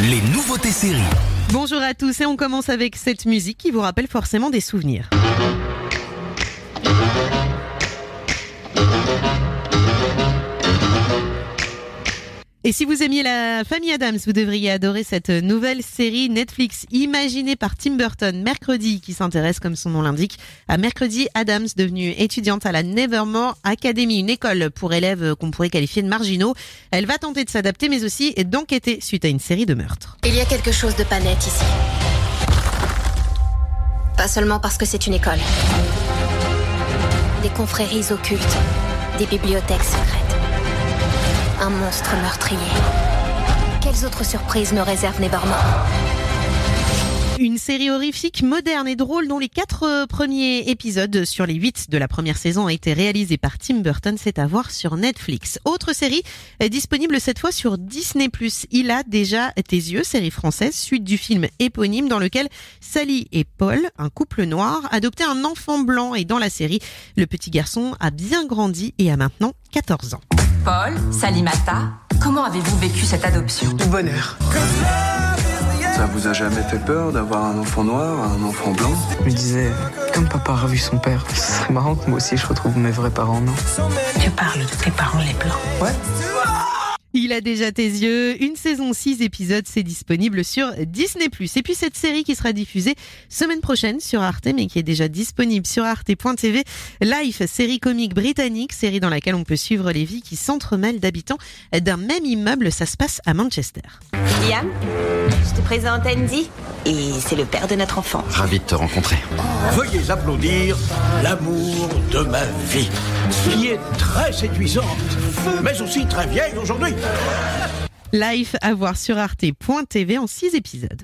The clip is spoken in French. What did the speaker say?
les nouveautés séries. Bonjour à tous et on commence avec cette musique qui vous rappelle forcément des souvenirs. Et si vous aimiez la famille Adams, vous devriez adorer cette nouvelle série Netflix imaginée par Tim Burton, Mercredi, qui s'intéresse, comme son nom l'indique, à Mercredi Adams, devenue étudiante à la Nevermore Academy, une école pour élèves qu'on pourrait qualifier de marginaux. Elle va tenter de s'adapter, mais aussi d'enquêter suite à une série de meurtres. Il y a quelque chose de pas net ici. Pas seulement parce que c'est une école. Des confréries occultes, des bibliothèques secrètes. Un monstre meurtrier. Quelles autres surprises me réserve Nevermore Une série horrifique, moderne et drôle dont les quatre euh, premiers épisodes sur les huit de la première saison ont été réalisés par Tim Burton. C'est à voir sur Netflix. Autre série est disponible cette fois sur Disney+. Il a déjà tes yeux, série française, suite du film éponyme dans lequel Sally et Paul, un couple noir, adoptaient un enfant blanc et dans la série, le petit garçon a bien grandi et a maintenant 14 ans. Paul, Salimata, comment avez-vous vécu cette adoption Du bonheur. Ça vous a jamais fait peur d'avoir un enfant noir, un enfant blanc Je me disais, comme papa a revu son père, ce serait marrant que moi aussi je retrouve mes vrais parents, non? Tu parles de tes parents les blancs. Ouais. Il a déjà tes yeux. Une saison 6 épisodes, c'est disponible sur Disney+. Et puis cette série qui sera diffusée semaine prochaine sur Arte, mais qui est déjà disponible sur arte.tv. Life, série comique britannique, série dans laquelle on peut suivre les vies qui s'entremêlent d'habitants d'un même immeuble. Ça se passe à Manchester. Liam, je te présente Andy, et c'est le père de notre enfant. Ravi de te rencontrer. Veuillez applaudir l'amour de ma vie, qui est très séduisante, mais aussi très vieille aujourd'hui. Life à voir sur arte.tv en 6 épisodes.